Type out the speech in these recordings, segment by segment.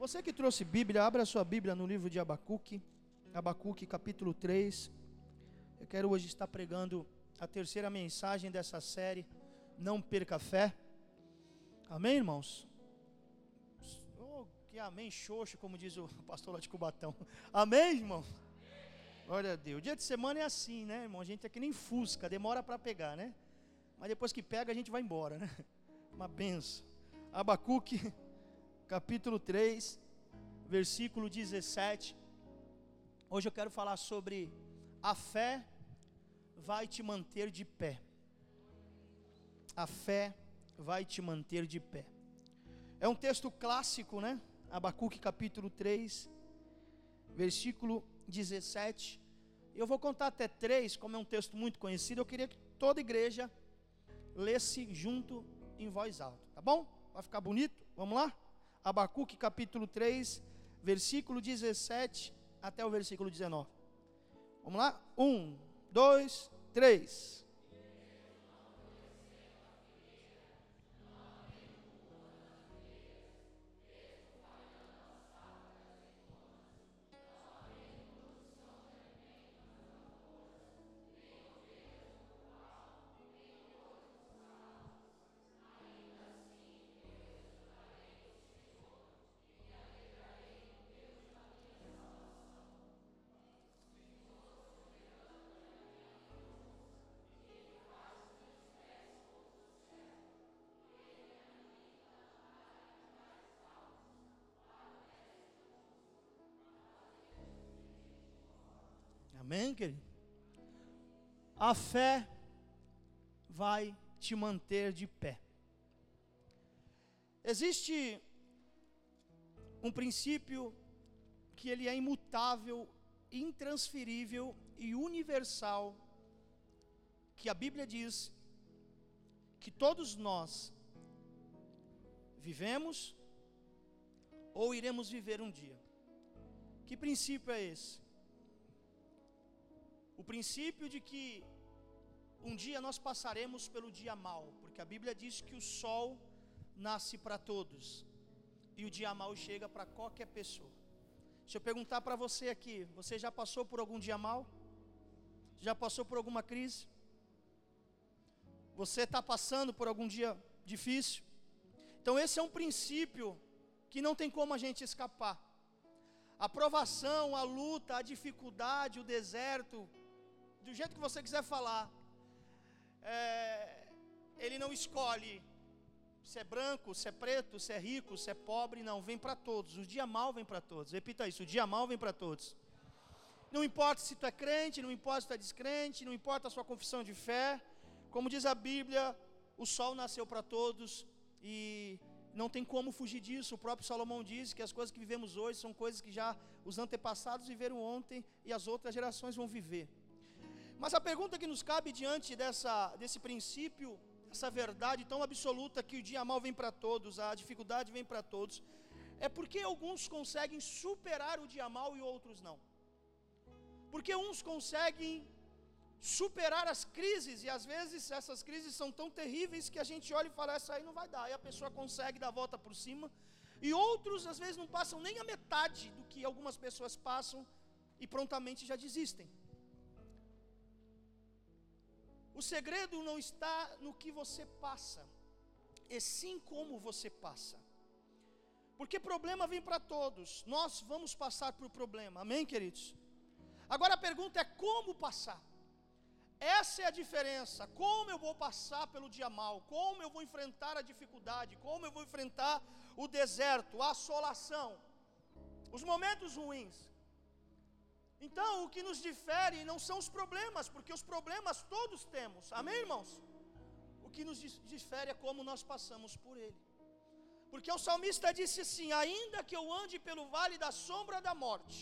Você que trouxe Bíblia, abra sua Bíblia no livro de Abacuque, Abacuque capítulo 3. Eu quero hoje estar pregando a terceira mensagem dessa série, Não Perca Fé. Amém, irmãos? Oh, que amém, xoxo, como diz o pastor lá de Cubatão. Amém, irmão? Glória a Deus. Dia de semana é assim, né, irmão? A gente é que nem fusca, demora para pegar, né? Mas depois que pega, a gente vai embora, né? Uma benção. Abacuque capítulo 3, versículo 17. Hoje eu quero falar sobre a fé vai te manter de pé. A fé vai te manter de pé. É um texto clássico, né? Abacuque capítulo 3, versículo 17. Eu vou contar até três, como é um texto muito conhecido. Eu queria que toda igreja lesse junto em voz alta, tá bom? Vai ficar bonito? Vamos lá? Abacuque capítulo 3, versículo 17 até o versículo 19. Vamos lá? Um, dois, três. Amém, querido? A fé vai te manter de pé. Existe um princípio que ele é imutável, intransferível e universal, que a Bíblia diz que todos nós vivemos ou iremos viver um dia. Que princípio é esse? O princípio de que um dia nós passaremos pelo dia mal, porque a Bíblia diz que o sol nasce para todos e o dia mal chega para qualquer pessoa. Se eu perguntar para você aqui, você já passou por algum dia mal? Já passou por alguma crise? Você está passando por algum dia difícil? Então, esse é um princípio que não tem como a gente escapar. A provação, a luta, a dificuldade, o deserto, do jeito que você quiser falar. É, ele não escolhe se é branco, se é preto, se é rico, se é pobre, não, vem para todos. O dia mal vem para todos. Repita isso: o dia mal vem para todos. Não importa se tu é crente, não importa se tu é descrente, não importa a sua confissão de fé. Como diz a Bíblia, o sol nasceu para todos e não tem como fugir disso. O próprio Salomão diz que as coisas que vivemos hoje são coisas que já os antepassados viveram ontem e as outras gerações vão viver. Mas a pergunta que nos cabe diante dessa, desse princípio, essa verdade tão absoluta que o dia mal vem para todos, a dificuldade vem para todos, é porque alguns conseguem superar o dia mal e outros não. Porque uns conseguem superar as crises, e às vezes essas crises são tão terríveis que a gente olha e fala, essa aí não vai dar, e a pessoa consegue dar a volta por cima, e outros às vezes não passam nem a metade do que algumas pessoas passam e prontamente já desistem. O segredo não está no que você passa, e sim como você passa. Porque problema vem para todos, nós vamos passar por problema, amém, queridos? Agora a pergunta é como passar. Essa é a diferença. Como eu vou passar pelo dia mal? Como eu vou enfrentar a dificuldade? Como eu vou enfrentar o deserto, a assolação, os momentos ruins? Então, o que nos difere não são os problemas, porque os problemas todos temos. Amém, irmãos? O que nos difere é como nós passamos por ele. Porque o salmista disse assim: Ainda que eu ande pelo vale da sombra da morte,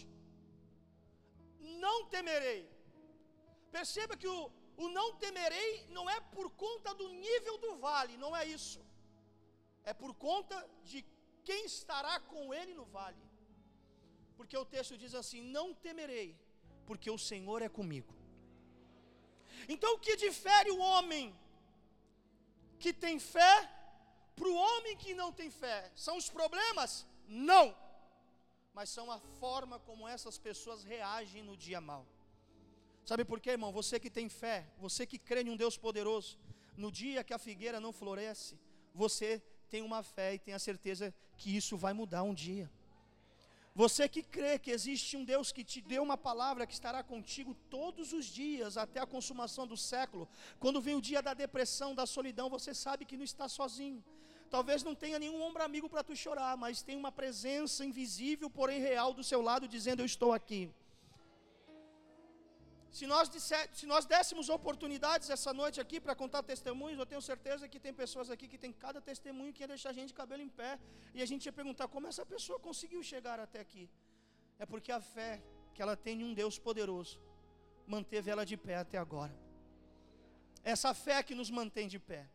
não temerei. Perceba que o, o não temerei não é por conta do nível do vale, não é isso. É por conta de quem estará com ele no vale. Porque o texto diz assim: Não temerei, porque o Senhor é comigo. Então, o que difere o homem que tem fé para o homem que não tem fé? São os problemas? Não. mas são a forma como essas pessoas reagem no dia mal. Sabe por quê, irmão? Você que tem fé, você que crê em um Deus poderoso, no dia que a figueira não floresce, você tem uma fé e tem a certeza que isso vai mudar um dia. Você que crê que existe um Deus que te deu uma palavra que estará contigo todos os dias até a consumação do século, quando vem o dia da depressão, da solidão, você sabe que não está sozinho. Talvez não tenha nenhum ombro amigo para tu chorar, mas tem uma presença invisível, porém real do seu lado dizendo: Eu estou aqui. Se nós, disser, se nós dessemos oportunidades essa noite aqui para contar testemunhos, eu tenho certeza que tem pessoas aqui que tem cada testemunho que ia deixar a gente de cabelo em pé. E a gente ia perguntar como essa pessoa conseguiu chegar até aqui. É porque a fé que ela tem em um Deus poderoso manteve ela de pé até agora. Essa fé que nos mantém de pé.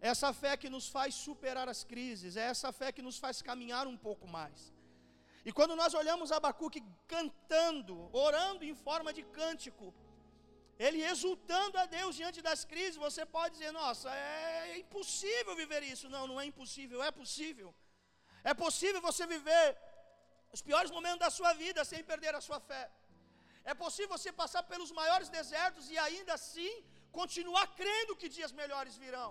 Essa fé que nos faz superar as crises. É essa fé que nos faz caminhar um pouco mais. E quando nós olhamos Abacuque cantando, orando em forma de cântico, ele exultando a Deus diante das crises, você pode dizer: nossa, é impossível viver isso. Não, não é impossível, é possível. É possível você viver os piores momentos da sua vida sem perder a sua fé. É possível você passar pelos maiores desertos e ainda assim continuar crendo que dias melhores virão.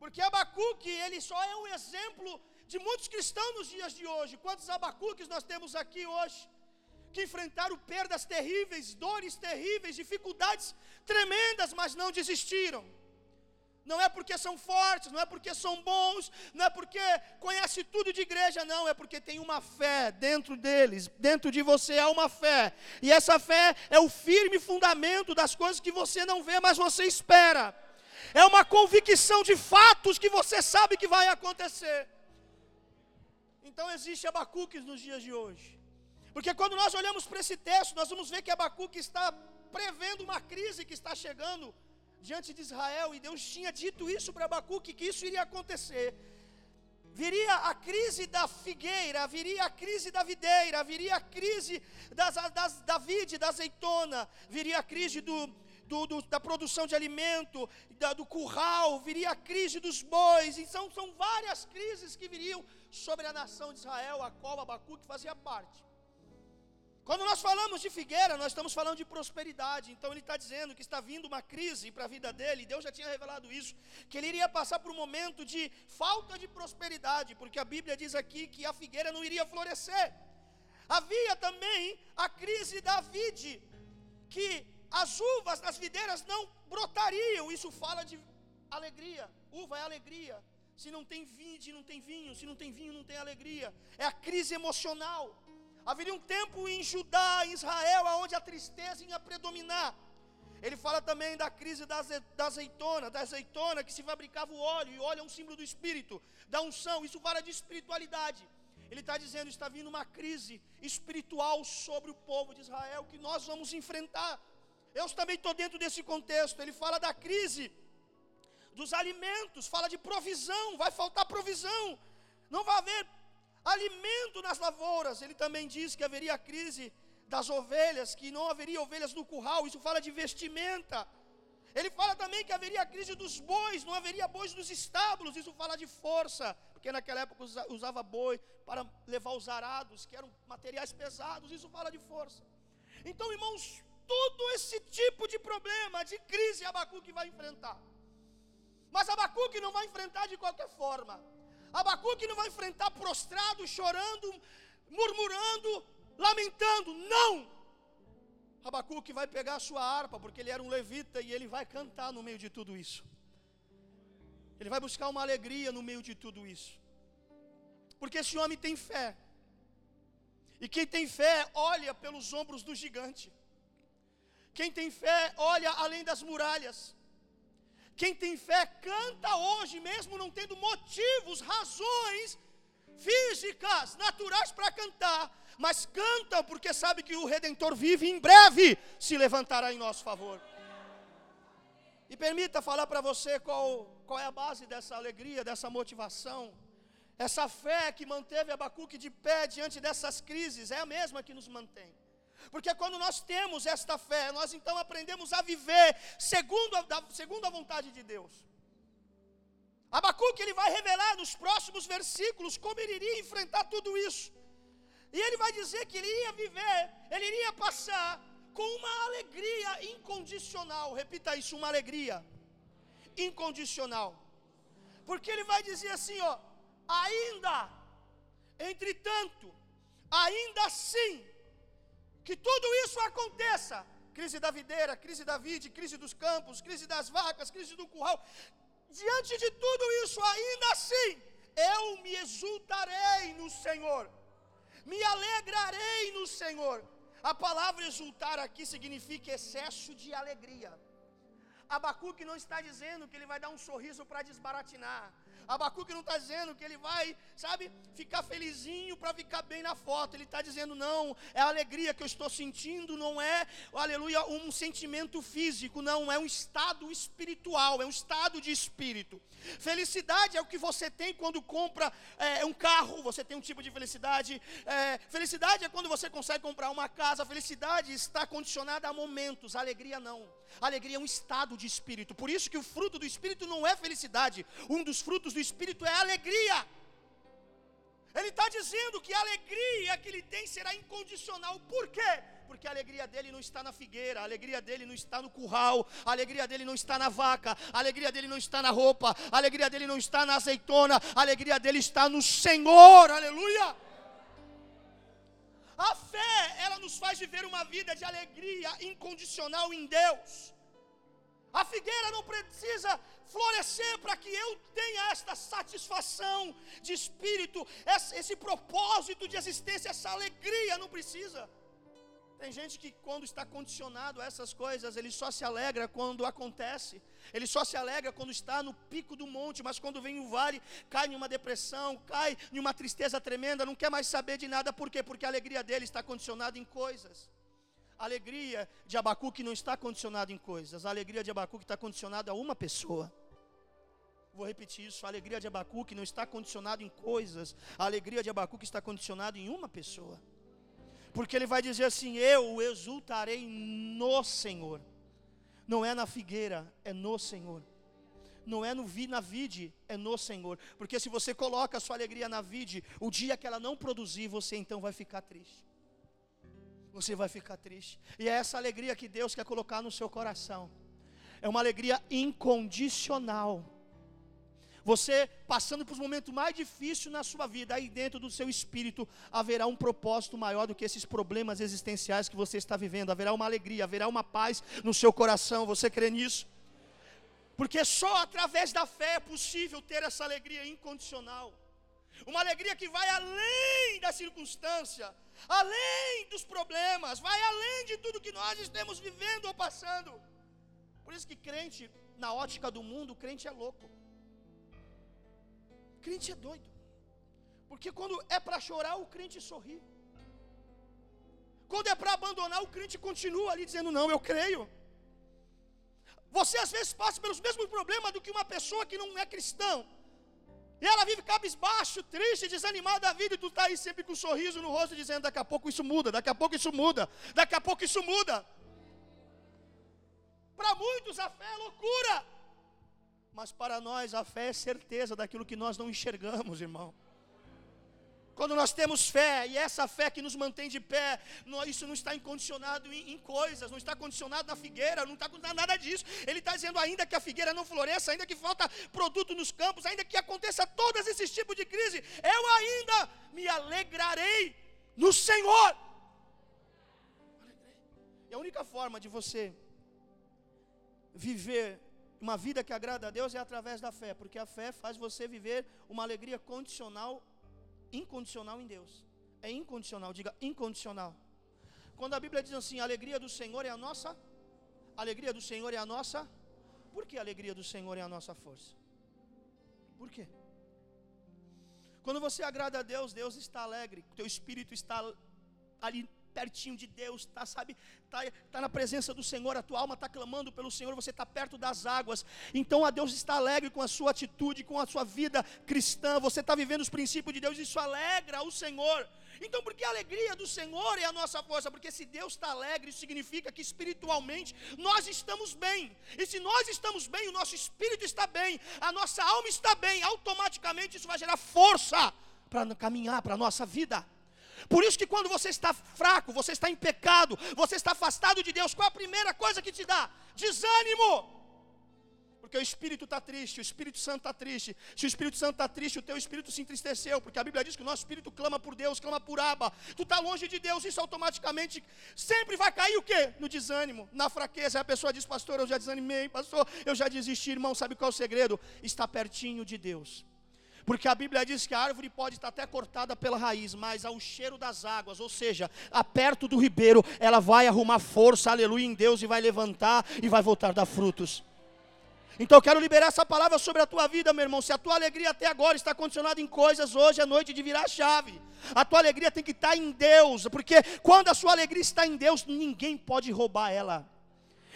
Porque Abacuque, ele só é um exemplo de muitos cristãos nos dias de hoje. Quantos abacuques nós temos aqui hoje? Que enfrentaram perdas terríveis, dores terríveis, dificuldades tremendas, mas não desistiram. Não é porque são fortes, não é porque são bons, não é porque conhece tudo de igreja, não, é porque tem uma fé dentro deles, dentro de você há uma fé. E essa fé é o firme fundamento das coisas que você não vê, mas você espera. É uma convicção de fatos que você sabe que vai acontecer. Então existe Abacuque nos dias de hoje. Porque quando nós olhamos para esse texto, nós vamos ver que Abacuque está prevendo uma crise que está chegando diante de Israel, e Deus tinha dito isso para Abacuque, que isso iria acontecer. Viria a crise da figueira, viria a crise da videira, viria a crise das, das, da vide, da azeitona, viria a crise do, do, do, da produção de alimento, da, do curral, viria a crise dos bois. Então, são várias crises que viriam sobre a nação de Israel, a qual Abacuque fazia parte. Quando nós falamos de figueira, nós estamos falando de prosperidade. Então ele está dizendo que está vindo uma crise para a vida dele, Deus já tinha revelado isso, que ele iria passar por um momento de falta de prosperidade, porque a Bíblia diz aqui que a figueira não iria florescer. Havia também a crise da vide, que as uvas das videiras não brotariam. Isso fala de alegria. Uva é alegria. Se não tem vide, não tem vinho. Se não tem vinho, não tem alegria. É a crise emocional. Haveria um tempo em Judá, em Israel, onde a tristeza ia predominar. Ele fala também da crise da, azeitona, da azeitona que se fabricava o óleo, e óleo é um símbolo do espírito, da unção, isso fala de espiritualidade. Ele está dizendo: está vindo uma crise espiritual sobre o povo de Israel que nós vamos enfrentar. Eu também estou dentro desse contexto. Ele fala da crise dos alimentos, fala de provisão, vai faltar provisão, não vai haver alimento nas lavouras. Ele também diz que haveria a crise das ovelhas, que não haveria ovelhas no curral, isso fala de vestimenta. Ele fala também que haveria a crise dos bois, não haveria bois nos estábulos, isso fala de força, porque naquela época usava boi para levar os arados, que eram materiais pesados, isso fala de força. Então, irmãos, todo esse tipo de problema, de crise, Abacuque vai enfrentar. Mas Abacuque não vai enfrentar de qualquer forma. Abacuque não vai enfrentar prostrado, chorando, murmurando, lamentando. Não! Abacuque vai pegar a sua harpa, porque ele era um levita e ele vai cantar no meio de tudo isso. Ele vai buscar uma alegria no meio de tudo isso. Porque esse homem tem fé. E quem tem fé olha pelos ombros do gigante. Quem tem fé olha além das muralhas. Quem tem fé canta hoje, mesmo não tendo motivos, razões físicas, naturais para cantar, mas canta porque sabe que o Redentor vive e em breve se levantará em nosso favor. E permita falar para você qual, qual é a base dessa alegria, dessa motivação. Essa fé que manteve Abacuque de pé diante dessas crises é a mesma que nos mantém. Porque quando nós temos esta fé, nós então aprendemos a viver segundo a, segundo a vontade de Deus. Abacuque ele vai revelar nos próximos versículos como ele iria enfrentar tudo isso. E ele vai dizer que ele ia viver, ele iria passar com uma alegria incondicional. Repita isso, uma alegria incondicional. Porque ele vai dizer assim, ó, ainda, entretanto, ainda assim, que tudo isso aconteça, crise da videira, crise da vide, crise dos campos, crise das vacas, crise do curral, diante de tudo isso, ainda assim, eu me exultarei no Senhor, me alegrarei no Senhor. A palavra exultar aqui significa excesso de alegria. Abacuque não está dizendo que ele vai dar um sorriso para desbaratinar. Abacuque não está dizendo que ele vai, sabe, ficar felizinho para ficar bem na foto. Ele está dizendo, não, é a alegria que eu estou sentindo, não é, aleluia, um sentimento físico, não, é um estado espiritual, é um estado de espírito. Felicidade é o que você tem quando compra é, um carro, você tem um tipo de felicidade. É, felicidade é quando você consegue comprar uma casa. Felicidade está condicionada a momentos, a alegria não. Alegria é um estado de espírito. Por isso que o fruto do espírito não é felicidade. Um dos frutos do Espírito é alegria. Ele está dizendo que a alegria que ele tem será incondicional. Por quê? Porque a alegria dele não está na figueira, a alegria dele não está no curral, a alegria dele não está na vaca, a alegria dele não está na roupa, a alegria dele não está na azeitona, a alegria dele está no Senhor, aleluia. A fé, ela nos faz viver uma vida de alegria incondicional em Deus. A figueira não precisa florescer para que eu tenha esta satisfação de espírito, esse, propósito de existência, essa alegria, não precisa. Tem gente que quando está condicionado a essas coisas, ele só se alegra quando acontece. Ele só se alegra quando está no pico do monte, mas quando vem o vale, cai em uma depressão, cai em uma tristeza tremenda, não quer mais saber de nada. Por quê? Porque a alegria dele está condicionada em coisas. A alegria de Abacuque não está condicionada em coisas, a alegria de Abacuque está condicionada a uma pessoa. Vou repetir isso: a alegria de Abacuque não está condicionada em coisas, a alegria de Abacuque está condicionada em uma pessoa. Porque ele vai dizer assim: Eu exultarei no Senhor. Não é na figueira, é no Senhor. Não é no vi, na vide, é no Senhor. Porque se você coloca a sua alegria na vide, o dia que ela não produzir, você então vai ficar triste você vai ficar triste. E é essa alegria que Deus quer colocar no seu coração. É uma alegria incondicional. Você passando por um momento mais difícil na sua vida, aí dentro do seu espírito haverá um propósito maior do que esses problemas existenciais que você está vivendo. Haverá uma alegria, haverá uma paz no seu coração. Você crê nisso? Porque só através da fé é possível ter essa alegria incondicional. Uma alegria que vai além da circunstância, além dos problemas, vai além de tudo que nós estamos vivendo ou passando. Por isso que crente, na ótica do mundo, crente é louco. Crente é doido. Porque quando é para chorar, o crente sorri. Quando é para abandonar, o crente continua ali dizendo: Não, eu creio. Você às vezes passa pelos mesmos problemas do que uma pessoa que não é cristão. E ela vive cabisbaixo, triste, desanimada da vida, e tu está aí sempre com um sorriso no rosto, dizendo: daqui a pouco isso muda, daqui a pouco isso muda, daqui a pouco isso muda. Para muitos a fé é loucura, mas para nós a fé é certeza daquilo que nós não enxergamos, irmão. Quando nós temos fé, e essa fé que nos mantém de pé, isso não está incondicionado em, em coisas, não está condicionado na figueira, não está condicionado nada disso. Ele está dizendo ainda que a figueira não floresça, ainda que falta produto nos campos, ainda que aconteça todos esses tipos de crise, eu ainda me alegrarei no Senhor. E a única forma de você viver uma vida que agrada a Deus é através da fé, porque a fé faz você viver uma alegria condicional incondicional em Deus. É incondicional, diga incondicional. Quando a Bíblia diz assim, a alegria do Senhor é a nossa, a alegria do Senhor é a nossa, por que a alegria do Senhor é a nossa força? Por quê? Quando você agrada a Deus, Deus está alegre, o teu espírito está ali pertinho de Deus, tá, sabe, tá, tá na presença do Senhor, a tua alma está clamando pelo Senhor, você está perto das águas. Então a Deus está alegre com a sua atitude, com a sua vida cristã. Você está vivendo os princípios de Deus, isso alegra o Senhor. Então, porque a alegria do Senhor é a nossa força, porque se Deus está alegre, isso significa que espiritualmente nós estamos bem. E se nós estamos bem, o nosso espírito está bem, a nossa alma está bem, automaticamente isso vai gerar força para caminhar para a nossa vida. Por isso que quando você está fraco, você está em pecado, você está afastado de Deus, qual a primeira coisa que te dá? Desânimo. Porque o Espírito está triste, o Espírito Santo está triste. Se o Espírito Santo está triste, o teu Espírito se entristeceu, porque a Bíblia diz que o nosso Espírito clama por Deus, clama por Aba. Tu está longe de Deus, isso automaticamente sempre vai cair o quê? No desânimo, na fraqueza. Aí a pessoa diz, pastor, eu já desanimei, pastor, eu já desisti, irmão. Sabe qual é o segredo? Está pertinho de Deus. Porque a Bíblia diz que a árvore pode estar até cortada pela raiz, mas ao cheiro das águas, ou seja, a perto do ribeiro, ela vai arrumar força, aleluia, em Deus e vai levantar e vai voltar a dar frutos. Então eu quero liberar essa palavra sobre a tua vida, meu irmão. Se a tua alegria até agora está condicionada em coisas, hoje é noite de virar a chave. A tua alegria tem que estar em Deus, porque quando a sua alegria está em Deus, ninguém pode roubar ela.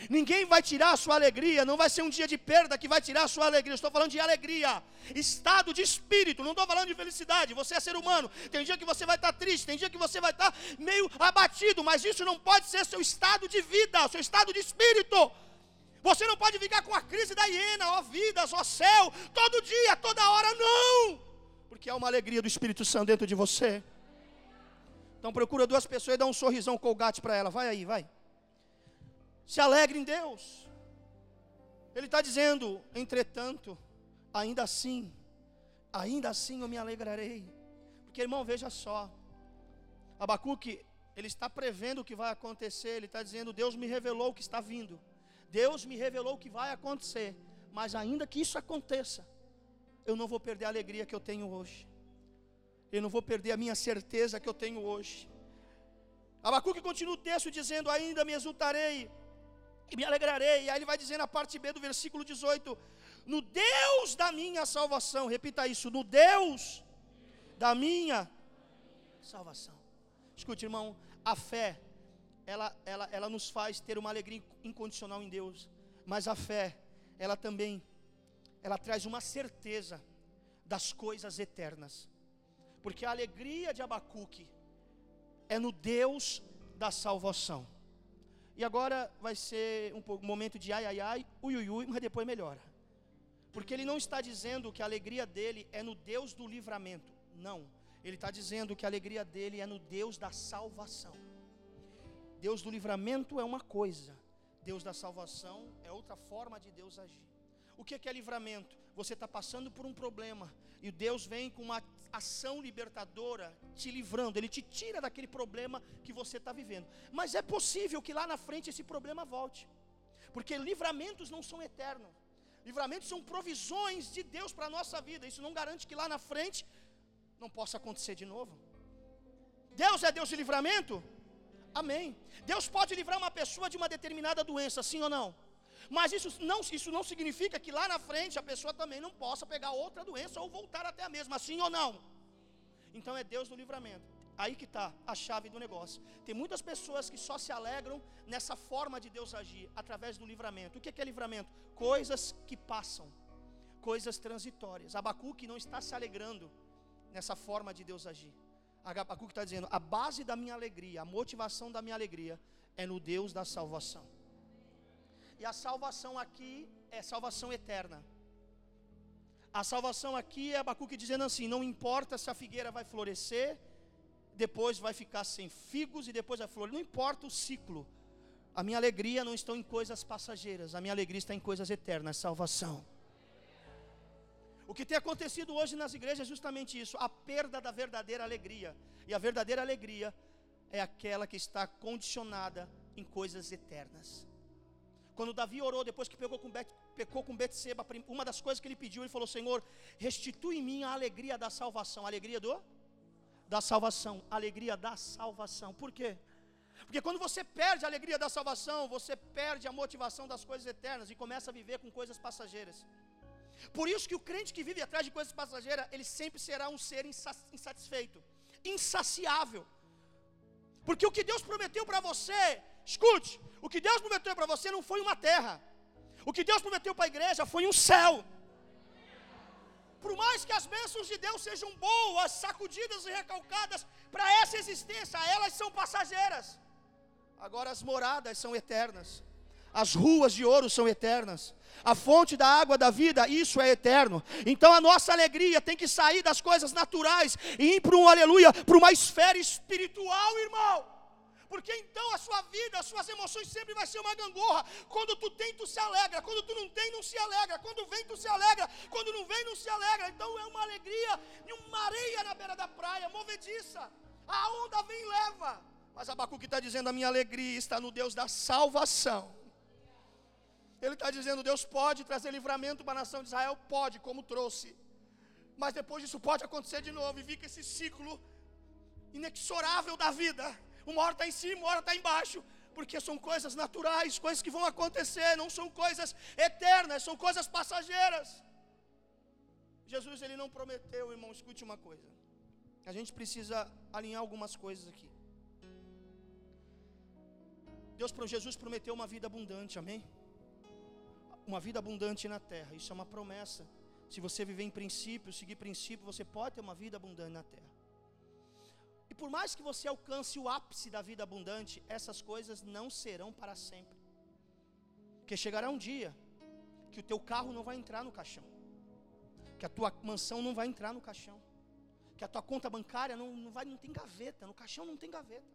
Ninguém vai tirar a sua alegria, não vai ser um dia de perda que vai tirar a sua alegria. estou falando de alegria, estado de espírito, não estou falando de felicidade. Você é ser humano. Tem dia que você vai estar triste, tem dia que você vai estar meio abatido, mas isso não pode ser seu estado de vida, seu estado de espírito. Você não pode ficar com a crise da hiena, ó vidas, ó céu, todo dia, toda hora, não! Porque há uma alegria do Espírito Santo dentro de você. Então procura duas pessoas e dá um sorrisão colgate para ela. Vai aí, vai. Se alegre em Deus. Ele está dizendo, entretanto, ainda assim, ainda assim eu me alegrarei. Porque, irmão, veja só. Abacuque, ele está prevendo o que vai acontecer. Ele está dizendo, Deus me revelou o que está vindo. Deus me revelou o que vai acontecer, mas ainda que isso aconteça, eu não vou perder a alegria que eu tenho hoje. Eu não vou perder a minha certeza que eu tenho hoje. Abacuque continua o texto dizendo: Ainda me exultarei e me alegrarei. E aí ele vai dizer na parte B do versículo 18: No Deus da minha salvação, repita isso: No Deus da minha salvação. Escute, irmão, a fé ela, ela, ela nos faz ter uma alegria incondicional em Deus. Mas a fé, ela também, ela traz uma certeza das coisas eternas. Porque a alegria de Abacuque é no Deus da salvação. E agora vai ser um, momento de ai, ai, ai, ui, ui, ui, mas depois melhora. Porque ele não está dizendo que a alegria dele é no Deus do livramento. Não. Ele está dizendo que a alegria dele é no Deus da salvação. Deus do livramento é uma coisa, Deus da salvação é outra forma de Deus agir. O que é, livramento? Você está passando por um problema e Deus vem com uma ação libertadora te livrando, Ele te tira daquele problema que você está vivendo. Mas é possível que lá na frente esse problema volte, porque livramentos não são eternos. Livramentos são provisões de Deus para a nossa vida. Isso não garante que lá na frente não possa acontecer de novo. Deus é Deus de livramento? Amém. Deus pode livrar uma pessoa de uma determinada doença, sim ou não? Mas isso não, isso não significa que lá na frente a pessoa também não possa pegar outra doença ou voltar até a mesma, sim ou não? Então é Deus no livramento. Aí que está a chave do negócio. Tem muitas pessoas que só se alegram nessa forma de Deus agir, através do livramento. O que é, livramento? Coisas que passam, coisas transitórias. Abacuque não está se alegrando nessa forma de Deus agir. Abacuque está dizendo: a base da minha alegria, a motivação da minha alegria é no Deus da salvação. E a salvação aqui é salvação eterna. A salvação aqui é Abacuque dizendo assim: não importa se a figueira vai florescer, depois vai ficar sem figos e depois vai florescer, não importa o ciclo. A minha alegria não está em coisas passageiras, a minha alegria está em coisas eternas, salvação. O que tem acontecido hoje nas igrejas é justamente isso, a perda da verdadeira alegria. E a verdadeira alegria é aquela que está condicionada em coisas eternas. Quando Davi orou, depois que pegou com Bet, pecou com Betseba, uma das coisas que ele pediu, ele falou: Senhor, restitui em mim a alegria da salvação. Alegria do? Da salvação. Alegria da salvação. Por quê? Porque quando você perde a alegria da salvação, você perde a motivação das coisas eternas e começa a viver com coisas passageiras. Por isso que o crente que vive atrás de coisas passageiras, ele sempre será um ser insatisfeito, insaciável. Porque o que Deus prometeu para você, escute, o que Deus prometeu para você não foi uma terra. O que Deus prometeu para a igreja foi um céu. Por mais que as bênçãos de Deus sejam boas, sacudidas e recalcadas para essa existência, elas são passageiras. Agora as moradas são eternas. As ruas de ouro são eternas. A fonte da água da vida, isso é eterno. Então a nossa alegria tem que sair das coisas naturais e ir para um aleluia, para uma esfera espiritual, irmão. Porque então a sua vida, as suas emoções sempre vai ser uma gangorra. Quando tu tem, tu se alegra. Quando tu não tem, não se alegra. Quando vem, tu se alegra. Quando não vem, não se alegra. Então é uma alegria, uma areia na beira da praia, movediça. A onda vem e leva. Mas Abacuque está dizendo: a minha alegria está no Deus da salvação. Ele está dizendo: Deus pode trazer livramento para a nação de Israel? Pode, como trouxe. Mas depois disso pode acontecer de novo e fica esse ciclo inexorável da vida. Uma hora está em cima, uma hora está embaixo. Porque são coisas naturais, coisas que vão acontecer, não são coisas eternas, são coisas passageiras. Jesus ele não prometeu, irmão, escute uma coisa. A gente precisa alinhar algumas coisas aqui. Deus para Jesus prometeu uma vida abundante, amém? Uma vida abundante na terra. Isso é uma promessa. Se você viver em princípio, seguir princípio, você pode ter uma vida abundante na terra. Por mais que você alcance o ápice da vida abundante, essas coisas não serão para sempre. Porque chegará um dia que o teu carro não vai entrar no caixão, que a tua mansão não vai entrar no caixão, que a tua conta bancária não, não, vai, não tem gaveta, no caixão não tem gaveta.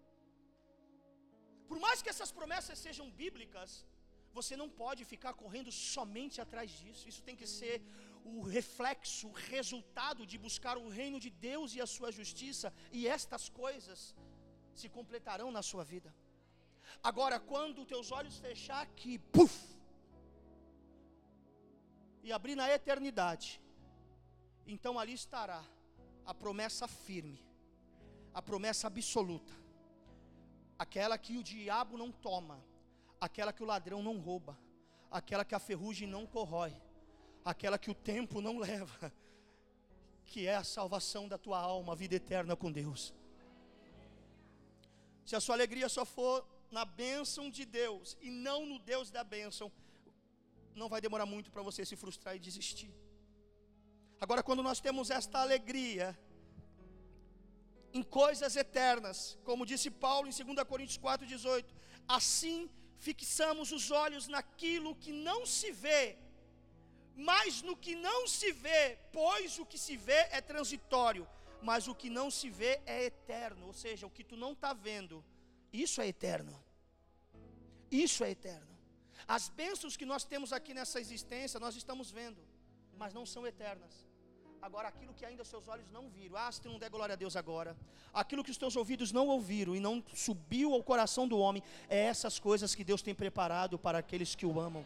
Por mais que essas promessas sejam bíblicas, você não pode ficar correndo somente atrás disso. Isso tem que ser o reflexo, o resultado de buscar o reino de Deus e a sua justiça, e estas coisas se completarão na sua vida. Agora, quando teus olhos fechar aqui, puf, e abrir na eternidade, então ali estará a promessa firme, a promessa absoluta, aquela que o diabo não toma, aquela que o ladrão não rouba, aquela que a ferrugem não corrói, aquela que o tempo não leva, que é a salvação da tua alma, a vida eterna com Deus. Se a sua alegria só for na bênção de Deus e não no Deus da bênção, não vai demorar muito para você se frustrar e desistir. Agora, quando nós temos esta alegria em coisas eternas, como disse Paulo em 2 Coríntios 4,18, assim fixamos os olhos naquilo que não se vê, mas no que não se vê, pois o que se vê é transitório, mas o que não se vê é eterno, ou seja, o que tu não está vendo, isso é eterno. Isso é eterno. As bênçãos que nós temos aqui nessa existência, nós estamos vendo, mas não são eternas. Agora, aquilo que ainda seus olhos não viram, ah, se tu não der glória a Deus agora, aquilo que os teus ouvidos não ouviram e não subiu ao coração do homem, é essas coisas que Deus tem preparado para aqueles que o amam.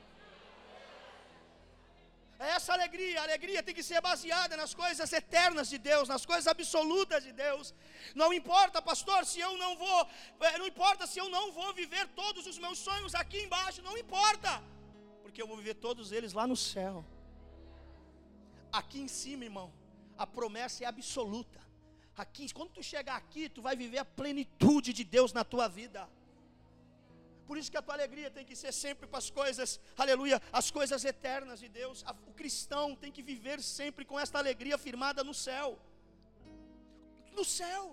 É essa alegria, a alegria tem que ser baseada nas coisas eternas de Deus, nas coisas absolutas de Deus. Não importa, pastor, se eu não vou, eh, não importa se eu não vou viver todos os meus sonhos aqui embaixo, não importa, porque eu vou viver todos eles lá no céu. Aqui em cima, irmão, a promessa é absoluta. Aqui, quando tu chegar aqui, tu vai viver a plenitude de Deus na tua vida. Por isso que a tua alegria tem que ser sempre para as coisas, aleluia, as coisas eternas de Deus. O cristão tem que viver sempre com esta alegria firmada no céu. No céu.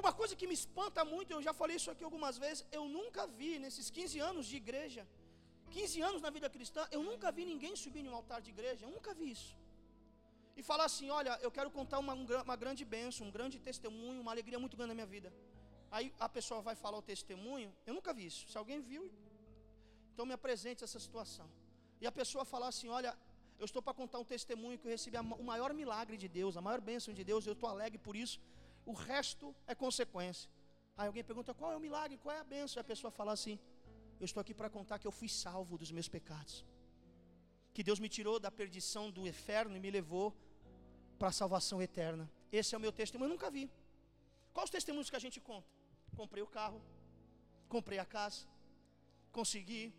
Uma coisa que me espanta muito, eu já falei isso aqui algumas vezes, eu nunca vi nesses 15 anos de igreja, 15 anos na vida cristã, eu nunca vi ninguém subir em um altar de igreja, eu nunca vi isso. E falar assim: olha, eu quero contar uma, uma grande bênção, um grande testemunho, uma alegria muito grande na minha vida. Aí a pessoa vai falar o testemunho. Eu nunca vi isso. Se alguém viu, então me apresente essa situação. E a pessoa falar assim: Olha, eu estou para contar um testemunho que eu recebi o maior milagre de Deus, a maior bênção de Deus. Eu estou alegre por isso. O resto é consequência. Aí alguém pergunta: Qual é o milagre? Qual é a bênção? E a pessoa fala assim: Eu estou aqui para contar que eu fui salvo dos meus pecados. Que Deus me tirou da perdição do inferno e me levou para a salvação eterna. Esse é o meu testemunho. Eu nunca vi. Quais os testemunhos que a gente conta? Comprei o carro, comprei a casa, consegui.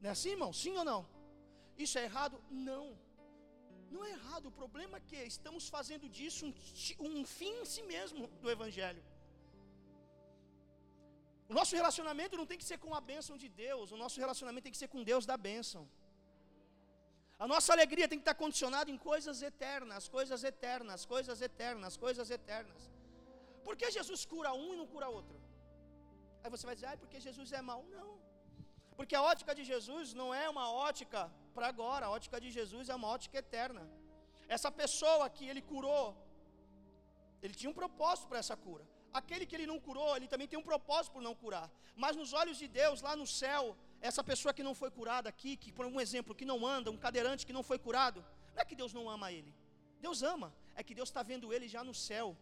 Não é assim, irmão? Sim ou não? Isso é errado? Não. Não é errado. O problema é que estamos fazendo disso um, um fim em si mesmo do Evangelho. O nosso relacionamento não tem que ser com a bênção de Deus, o nosso relacionamento tem que ser com Deus da bênção. A nossa alegria tem que estar condicionada em coisas eternas, coisas eternas, coisas eternas, coisas eternas. Por que Jesus cura um e não cura outro? Aí você vai dizer, ah, porque Jesus é mau. Não. Porque a ótica de Jesus não é uma ótica para agora, a ótica de Jesus é uma ótica eterna. Essa pessoa que ele curou, ele tinha um propósito para essa cura. Aquele que ele não curou, ele também tem um propósito por não curar. Mas nos olhos de Deus, lá no céu, essa pessoa que não foi curada aqui, que por um exemplo, que não anda, um cadeirante que não foi curado, não é que Deus não ama ele. Deus ama, é que Deus está vendo ele já no céu,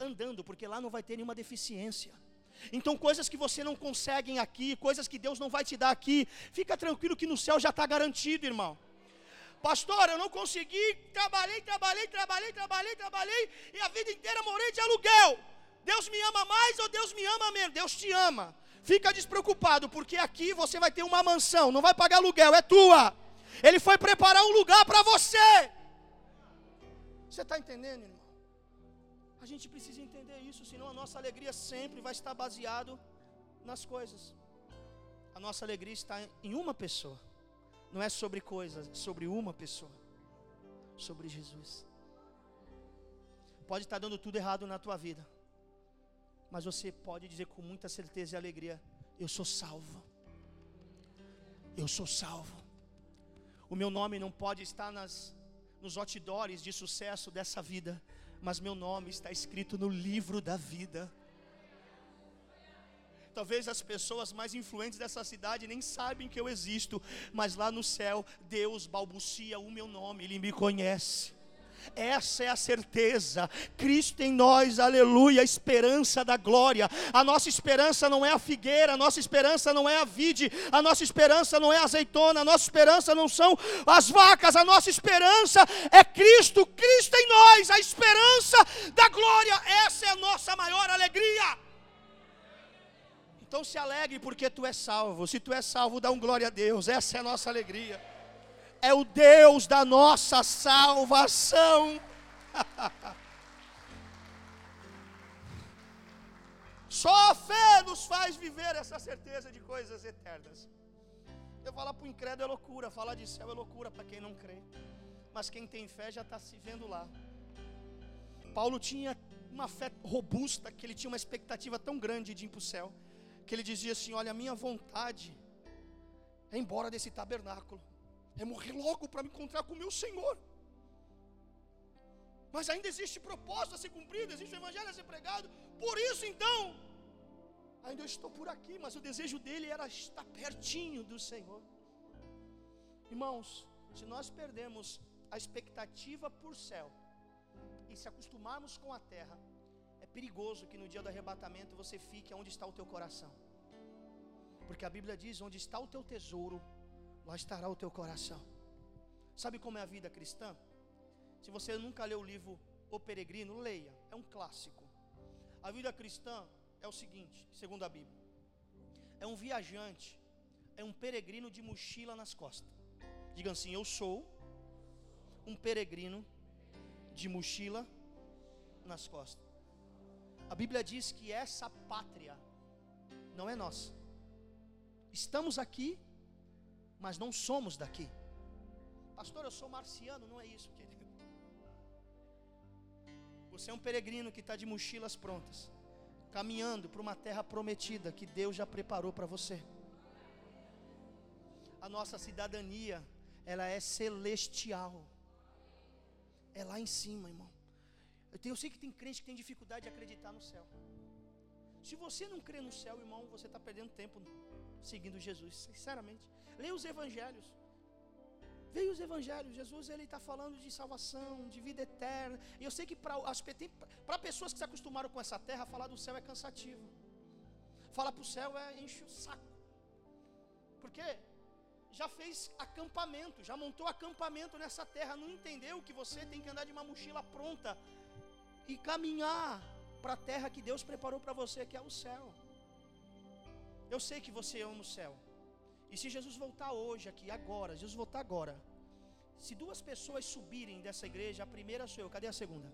andando, porque lá não vai ter nenhuma deficiência. Então, coisas que você não consegue aqui, coisas que Deus não vai te dar aqui, fica tranquilo que no céu já está garantido, irmão. Pastor, eu não consegui, trabalhei, trabalhei, trabalhei, trabalhei, trabalhei, e a vida inteira morei de aluguel. Deus me ama mais ou Deus me ama menos? Deus te ama. Fica despreocupado, porque aqui você vai ter uma mansão, não vai pagar aluguel, é tua. Ele foi preparar um lugar para você. Você está entendendo, irmão? A gente precisa entender isso, senão a nossa alegria sempre vai estar baseado nas coisas. A nossa alegria está em uma pessoa. Não é sobre coisas, é sobre uma pessoa. Sobre Jesus. Pode estar dando tudo errado na tua vida. Mas você pode dizer com muita certeza e alegria: Eu sou salvo. Eu sou salvo. O meu nome não pode estar nas, nos outdoors de sucesso dessa vida, mas meu nome está escrito no livro da vida. Talvez as pessoas mais influentes dessa cidade nem sabem que eu existo, mas lá no céu Deus balbucia o meu nome, Ele me conhece. Essa é a certeza. Cristo em nós, aleluia, esperança da glória. A nossa esperança não é a figueira, a nossa esperança não é a vide, a nossa esperança não é a azeitona, a nossa esperança não são as vacas, a nossa esperança é Cristo, Cristo em nós, a esperança da glória. Essa é a nossa maior alegria. Então se alegre porque tu és salvo. Se tu és salvo, dá um glória a Deus. Essa é a nossa alegria é o Deus da nossa salvação. Só a fé nos faz viver essa certeza de coisas eternas. Eu falar para o incrédulo é loucura, falar de céu é loucura para quem não crê. Mas quem tem fé já está se vendo lá. Paulo tinha uma fé robusta, que ele tinha uma expectativa tão grande de ir para o céu, que ele dizia assim: Olha, a minha vontade é embora desse tabernáculo é morrer logo para me encontrar com o meu Senhor. Mas ainda existe propósito a ser cumprido, existe o evangelho a ser pregado. Por isso, então, ainda eu estou por aqui, mas o desejo dele era estar pertinho do Senhor. Irmãos, se nós perdemos a expectativa por céu e se acostumarmos com a terra, é perigoso que no dia do arrebatamento você fique onde está o teu coração. Porque a Bíblia diz: onde está o teu tesouro, lá estará o teu coração. Sabe como é a vida cristã? Se você nunca leu o livro O Peregrino, leia, é um clássico. A vida cristã é o seguinte, segundo a Bíblia: é um viajante, é um peregrino de mochila nas costas. Diga assim: Eu sou um peregrino de mochila nas costas. A Bíblia diz que essa pátria não é nossa. Estamos aqui mas não somos daqui. Pastor, eu sou marciano, não é isso, querido. Você é um peregrino que está de mochilas prontas, caminhando para uma terra prometida que Deus já preparou para você. A nossa cidadania, ela é celestial. É lá em cima, irmão. Eu, tenho, eu sei que tem crente que tem dificuldade de acreditar no céu. Se você não crê no céu, irmão, você está perdendo tempo seguindo Jesus, sinceramente. Leia os evangelhos. Veio os evangelhos, Jesus ele está falando de salvação, de vida eterna. E eu sei que para pessoas que se acostumaram com essa terra, falar do céu é cansativo. Falar para o céu é enche o saco. Porque já fez acampamento, já montou acampamento nessa terra, não entendeu que você tem que andar de uma mochila pronta e caminhar para a terra que Deus preparou para você, que é o céu. Eu sei que você ama o céu. E se Jesus voltar hoje aqui, agora, Jesus voltar agora. Se duas pessoas subirem dessa igreja, a primeira sou eu, cadê a segunda?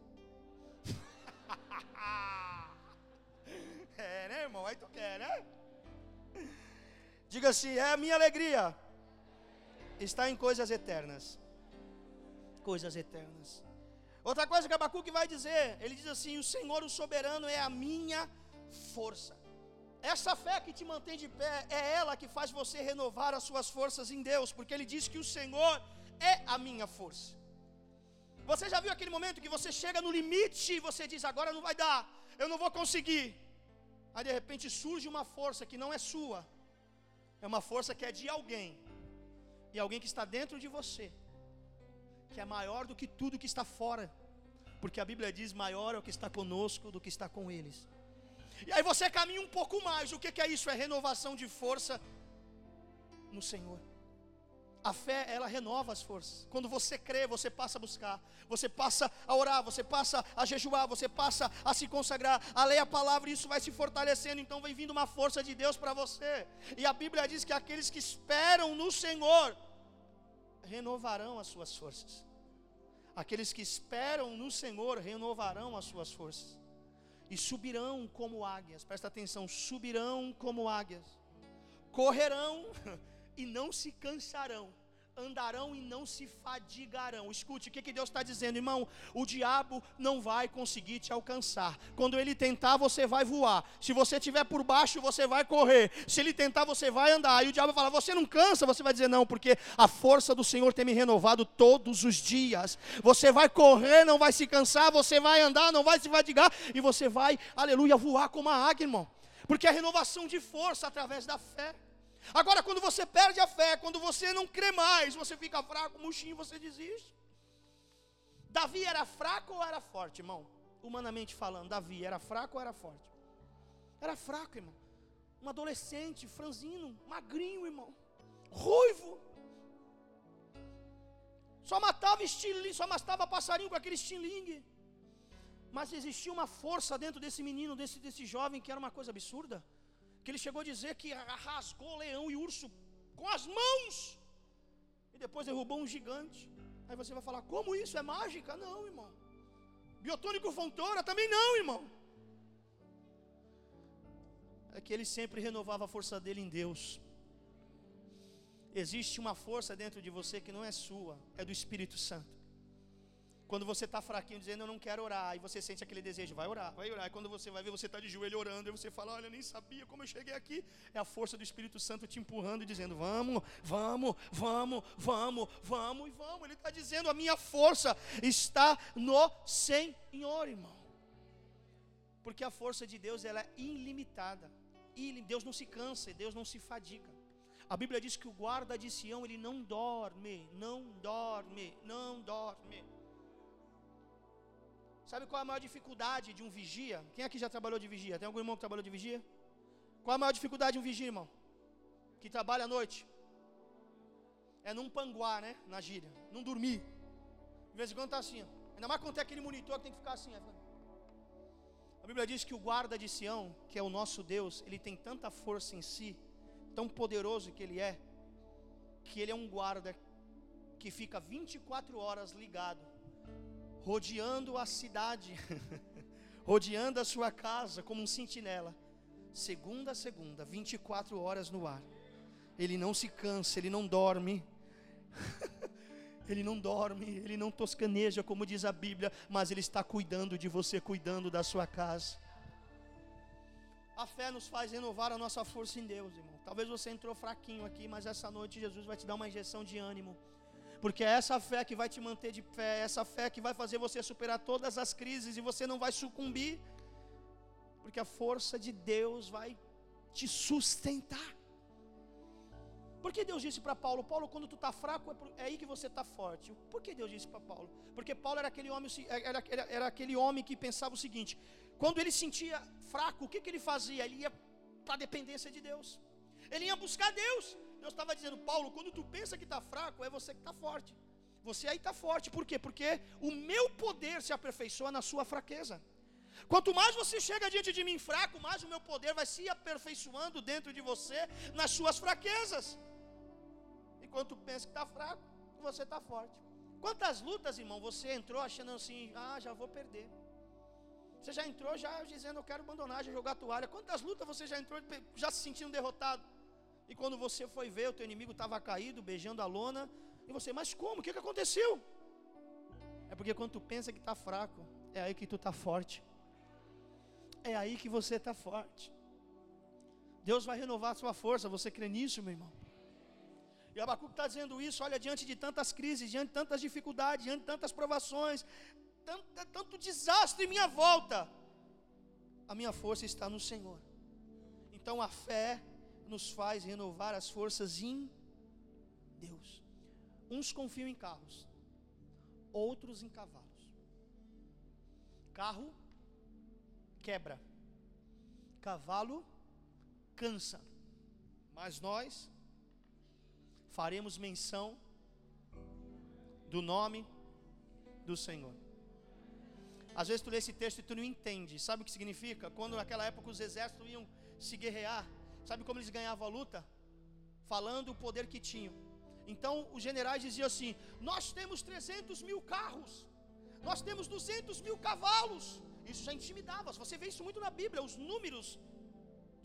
é, né, irmão? Aí tu quer, né? Diga assim: é a minha alegria. Está em coisas eternas. Coisas eternas. Outra coisa que Abacuque vai dizer, ele diz assim: O Senhor, o soberano, é a minha força. Essa fé que te mantém de pé é ela que faz você renovar as suas forças em Deus, porque Ele diz que o Senhor é a minha força. Você já viu aquele momento que você chega no limite e você diz: agora não vai dar, eu não vou conseguir. Aí de repente surge uma força que não é sua, é uma força que é de alguém, e alguém que está dentro de você, que é maior do que tudo que está fora, porque a Bíblia diz: maior é o que está conosco do que está com eles. E aí você caminha um pouco mais. O que, é isso? É renovação de força no Senhor. A fé, ela renova as forças. Quando você crê, você passa a buscar, você passa a orar, você passa a jejuar, você passa a se consagrar, a ler a palavra, e isso vai se fortalecendo. Então vem vindo uma força de Deus para você. E a Bíblia diz que aqueles que esperam no Senhor renovarão as suas forças. Aqueles que esperam no Senhor renovarão as suas forças e subirão como águias. Presta atenção, subirão como águias. Correrão e não se cansarão andarão e não se fadigarão. Escute, o que, que Deus está dizendo, irmão? O diabo não vai conseguir te alcançar. Quando ele tentar, você vai voar. Se você estiver por baixo, você vai correr. Se ele tentar, você vai andar. E o diabo vai falar: Você não cansa? Você vai dizer: Não, porque a força do Senhor tem me renovado todos os dias. Você vai correr, não vai se cansar. Você vai andar, não vai se fadigar. E você vai, aleluia, voar como a águia, irmão. Porque é renovação de força através da fé. Agora, quando você perde a fé, quando você não crê mais, você fica fraco, murchinho, você desiste. Davi era fraco ou era forte, irmão? Humanamente falando, Davi era fraco ou era forte? Era fraco, irmão. Um adolescente, franzino, magrinho, irmão. Ruivo. Só matava estilingue, só matava passarinho com aquele estilingue. Mas existia uma força dentro desse menino, desse, desse jovem, que era uma coisa absurda que ele chegou a dizer que rasgou leão e urso com as mãos, e depois derrubou um gigante. Aí você vai falar: como isso? É mágica? Não, irmão. Biotônico Fontoura? Também não, irmão. É que ele sempre renovava a força dele em Deus. Existe uma força dentro de você que não é sua, é do Espírito Santo. Quando você está fraquinho, dizendo eu não quero orar, e você sente aquele desejo, vai orar, vai orar. E quando você vai ver, você está de joelho orando, e você fala, olha, eu nem sabia como eu cheguei aqui. É a força do Espírito Santo te empurrando e dizendo, vamos, vamos, vamos, vamos, vamos e vamos. Ele está dizendo, a minha força está no Senhor, irmão. Porque a força de Deus ela é ilimitada. E Deus não se cansa, Deus não se fadiga. A Bíblia diz que o guarda de Sião, ele não dorme, não dorme, não dorme. Sabe qual é a maior dificuldade de um vigia? Quem aqui já trabalhou de vigia? Tem algum irmão que trabalhou de vigia? Qual é a maior dificuldade de um vigia, irmão? Que trabalha à noite. É não panguar, né? Na gíria. Não dormir. De vez em quando está assim. Ó. Ainda mais quando tem aquele monitor que tem que ficar assim. Ó. A Bíblia diz que o guarda de Sião, que é o nosso Deus, ele tem tanta força em si, tão poderoso que ele é, que ele é um guarda que fica 24 horas ligado rodeando a cidade, rodeando a sua casa como um sentinela, segunda a segunda, 24 horas no ar. Ele não se cansa, ele não dorme. ele não dorme, ele não toscaneja, como diz a Bíblia, mas ele está cuidando de você, cuidando da sua casa. A fé nos faz renovar a nossa força em Deus, irmão. Talvez você entrou fraquinho aqui, mas essa noite Jesus vai te dar uma injeção de ânimo porque é essa fé que vai te manter de pé, é essa fé que vai fazer você superar todas as crises e você não vai sucumbir, porque a força de Deus vai te sustentar. Por que Deus disse para Paulo, Paulo, quando tu está fraco, é, é aí que você está forte? Por que Deus disse para Paulo? Porque Paulo era aquele, homem, era, era, era aquele homem que pensava o seguinte: quando ele sentia fraco, o que, que ele fazia? Ele ia para a dependência de Deus, ele ia buscar Deus. Deus estava dizendo, Paulo, quando tu pensa que está fraco, é você que está forte. Você aí está forte, por quê? Porque o meu poder se aperfeiçoa na sua fraqueza. Quanto mais você chega diante de mim fraco, mais o meu poder vai se aperfeiçoando dentro de você nas suas fraquezas. Enquanto pensa que está fraco, você está forte. Quantas lutas, irmão, você entrou achando assim, ah, já vou perder. Você já entrou já dizendo, eu quero abandonar, já jogar toalha. Quantas lutas você já entrou já se sentindo derrotado? E quando você foi ver, o teu inimigo estava caído, beijando a lona. E você, mas como? O que, que aconteceu? É porque quando tu pensa que está fraco, é aí que tu está forte. É aí que você está forte. Deus vai renovar a sua força. Você crê nisso, meu irmão? E Abacuque está dizendo isso, olha, diante de tantas crises, diante de tantas dificuldades, diante de tantas provações, tanto, tanto desastre em minha volta, a minha força está no Senhor. Então a fé nos faz renovar as forças em Deus. Uns confiam em carros, outros em cavalos. Carro quebra, cavalo cansa, mas nós faremos menção do nome do Senhor. Às vezes tu lê esse texto e tu não entende. Sabe o que significa? Quando naquela época os exércitos iam se guerrear, sabe como eles ganhavam a luta? Falando o poder que tinham. Então os generais diziam assim: Nós temos 300 mil carros, nós temos 200 mil cavalos. Isso já intimidava. Você vê isso muito na Bíblia, os números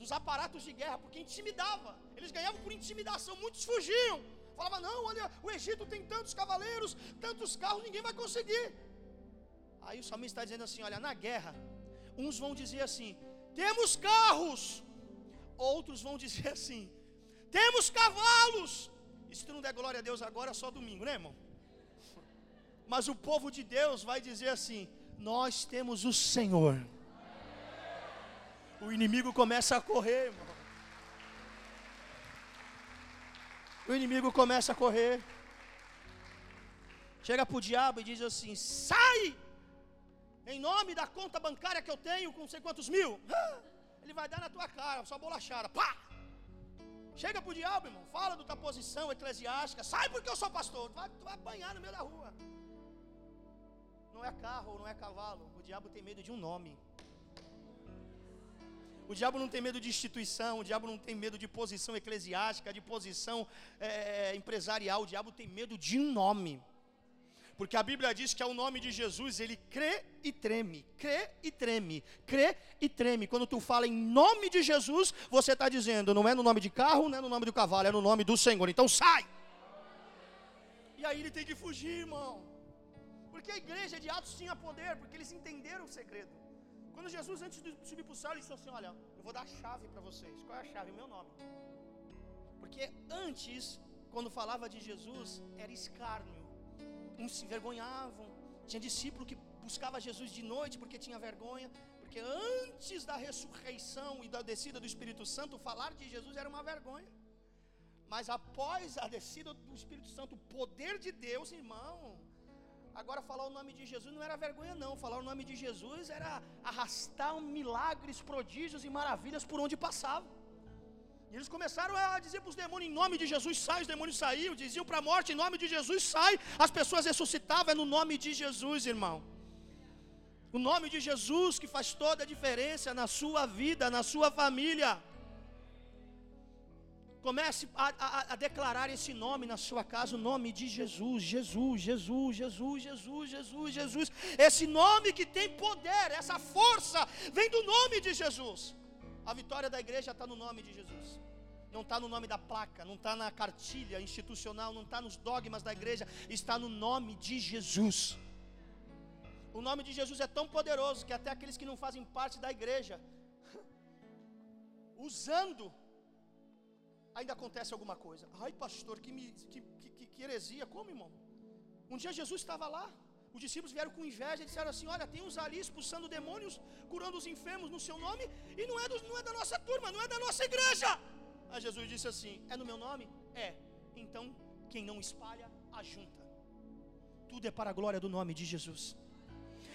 dos aparatos de guerra, porque intimidava. Eles ganhavam por intimidação, muitos fugiam. Falava: "Não, olha, o Egito tem tantos cavaleiros, tantos carros, ninguém vai conseguir". Aí o salmista está dizendo assim: "Olha, na guerra, uns vão dizer assim: "Temos carros". Outros vão dizer assim: "Temos cavalos". E se tu não der glória a Deus agora, é só domingo, né, irmão? Mas o povo de Deus vai dizer assim: "Nós temos o Senhor" o inimigo começa a correr, irmão. O inimigo começa a correr. Chega para o diabo e diz assim: sai! Em nome da conta bancária que eu tenho, com não sei quantos mil. Ele vai dar na tua cara, sua bolachada. Pá! Chega para o diabo, irmão. Fala da tua posição eclesiástica. Sai porque eu sou pastor. Tu vai, tu vai apanhar no meio da rua. Não é carro, não é cavalo. O diabo tem medo de um nome. O diabo não tem medo de instituição, o diabo não tem medo de posição eclesiástica, de posição é, empresarial, o diabo tem medo de um nome. Porque a Bíblia diz que ao nome de Jesus ele crê e treme, crê e treme, crê e treme. Quando tu fala em nome de Jesus, você está dizendo, não é no nome de carro, não é no nome do cavalo, é no nome do Senhor. Então sai! E aí ele tem que fugir, irmão. Porque a igreja de Atos tinha poder, porque eles entenderam o segredo. Quando Jesus, antes de subir para o céu, ele disse assim: Olha, eu vou dar a chave para vocês. Qual é a chave? O meu nome. Porque antes, quando falava de Jesus, era escárnio. Uns se envergonhavam. Tinha discípulo que buscava Jesus de noite porque tinha vergonha. Porque antes da ressurreição e da descida do Espírito Santo, falar de Jesus era uma vergonha. Mas após a descida do Espírito Santo, o poder de Deus, irmão, Agora, falar o nome de Jesus não era vergonha, não. Falar o nome de Jesus era arrastar milagres, prodígios e maravilhas por onde passava. E eles começaram a dizer para os demônios: em nome de Jesus sai, os demônios saíam. Diziam para a morte: em nome de Jesus sai. As pessoas ressuscitavam, é no nome de Jesus, irmão. O nome de Jesus que faz toda a diferença na sua vida, na sua família. Comece a, a, a, declarar esse nome na sua casa, o nome de Jesus, Jesus, Jesus, Jesus, Jesus, Jesus, Jesus. Esse nome que tem poder, essa força, vem do nome de Jesus. A vitória da igreja está no nome de Jesus. Não está no nome da placa, não está na cartilha institucional, não está nos dogmas da igreja, está no nome de Jesus. O nome de Jesus é tão poderoso que até aqueles que não fazem parte da igreja, usando ainda acontece alguma coisa. Ai, pastor, que, que, que, que heresia, como irmão? Um dia Jesus estava lá, os discípulos vieram com inveja e disseram assim: Olha, tem uns ali expulsando demônios, curando os enfermos no seu nome, e não é, do, não é da nossa turma, não é da nossa igreja. Aí Jesus disse assim: É no meu nome? É. Então, quem não espalha, ajunta. Tudo é para a glória do nome de Jesus.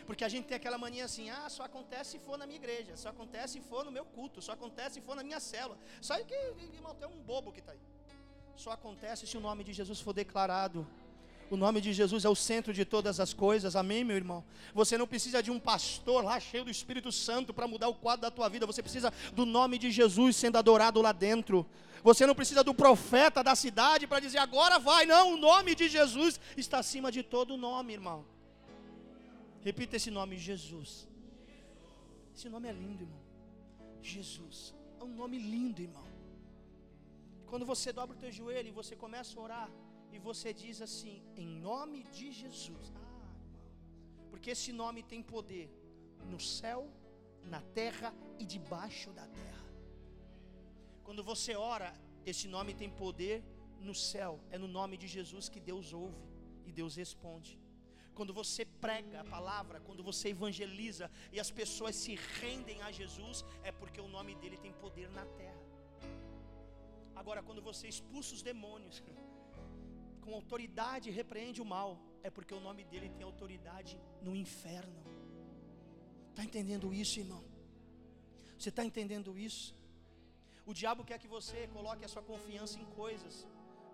Porque a gente tem aquela mania assim: ah, só acontece se for na minha igreja, só acontece se for no meu culto, só acontece se for na minha célula. Sabe que, irmão, tem um bobo que está aí. Só acontece se o nome de Jesus for declarado. O nome de Jesus é o centro de todas as coisas, amém, meu irmão? Você não precisa de um pastor lá cheio do Espírito Santo para mudar o quadro da tua vida, você precisa do nome de Jesus sendo adorado lá dentro. Você não precisa do profeta da cidade para dizer agora vai, não, o nome de Jesus está acima de todo nome, irmão. Repita esse nome, Jesus. Esse nome é lindo, irmão. Jesus. É um nome lindo, irmão. Quando você dobra o teu joelho e você começa a orar, e você diz assim, em nome de Jesus. Ah, irmão. Porque esse nome tem poder no céu, na terra e debaixo da terra. Quando você ora, esse nome tem poder no céu. É no nome de Jesus que Deus ouve e Deus responde. Quando você prega a palavra, quando você evangeliza e as pessoas se rendem a Jesus, é porque o nome dele tem poder na terra. Agora, quando você expulsa os demônios, com autoridade repreende o mal, é porque o nome dele tem autoridade no inferno. Está entendendo isso, irmão? Você está entendendo isso? O diabo quer que você coloque a sua confiança em coisas,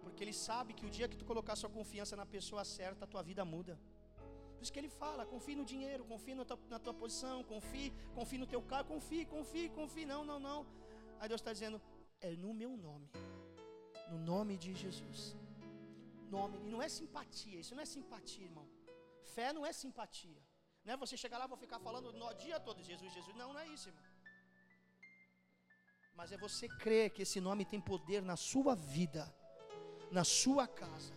porque ele sabe que o dia que tu colocar sua confiança na pessoa certa, a tua vida muda. Por isso que ele fala: confie no dinheiro, confie na tua, na tua posição, confie, confie no teu carro, confie, confie, confie. Não, não, não. Aí Deus está dizendo: é no meu nome, no nome de Jesus. Nome, e não é simpatia, isso não é simpatia, irmão. Fé não é simpatia. Não é você chegar lá e vou ficar falando no dia todo Jesus, Jesus. Não, não é isso, irmão. Mas é você crer que esse nome tem poder na sua vida, na sua casa.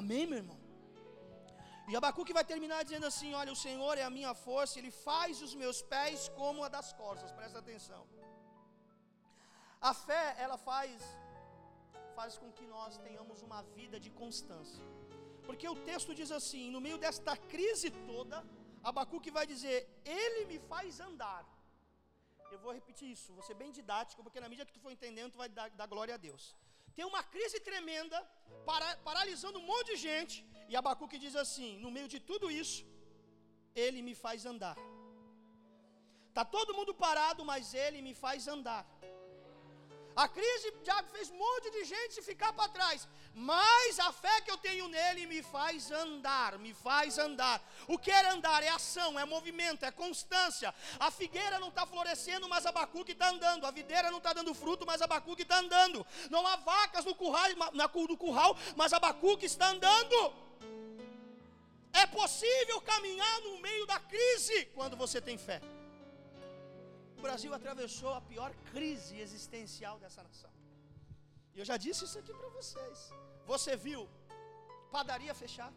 Amém, meu irmão? E Abacuque vai terminar dizendo assim: Olha, o Senhor é a minha força, Ele faz os meus pés como a das corças. Presta atenção. A fé, ela faz, faz com que nós tenhamos uma vida de constância. Porque o texto diz assim: no meio desta crise toda, Abacuque vai dizer: Ele me faz andar. Eu vou repetir isso, vou ser bem didático, porque na medida que tu for entendendo, tu vai dar, dar glória a Deus. Tem uma crise tremenda, para, paralisando um monte de gente, e Abacuque diz assim: no meio de tudo isso, ele me faz andar. Está todo mundo parado, mas ele me faz andar. A crise já fez um monte de gente ficar para trás, mas a fé que eu tenho nele me faz andar, me faz andar. O que é andar? É ação, é movimento, é constância. A figueira não está florescendo, mas a bacuque está andando. A videira não está dando fruto, mas a bacuque está andando. Não há vacas no curral, na, no curral, mas a bacuque está andando. É possível caminhar no meio da crise quando você tem fé. Brasil atravessou a pior crise existencial dessa nação. E eu já disse isso aqui para vocês. Você viu padaria fechar?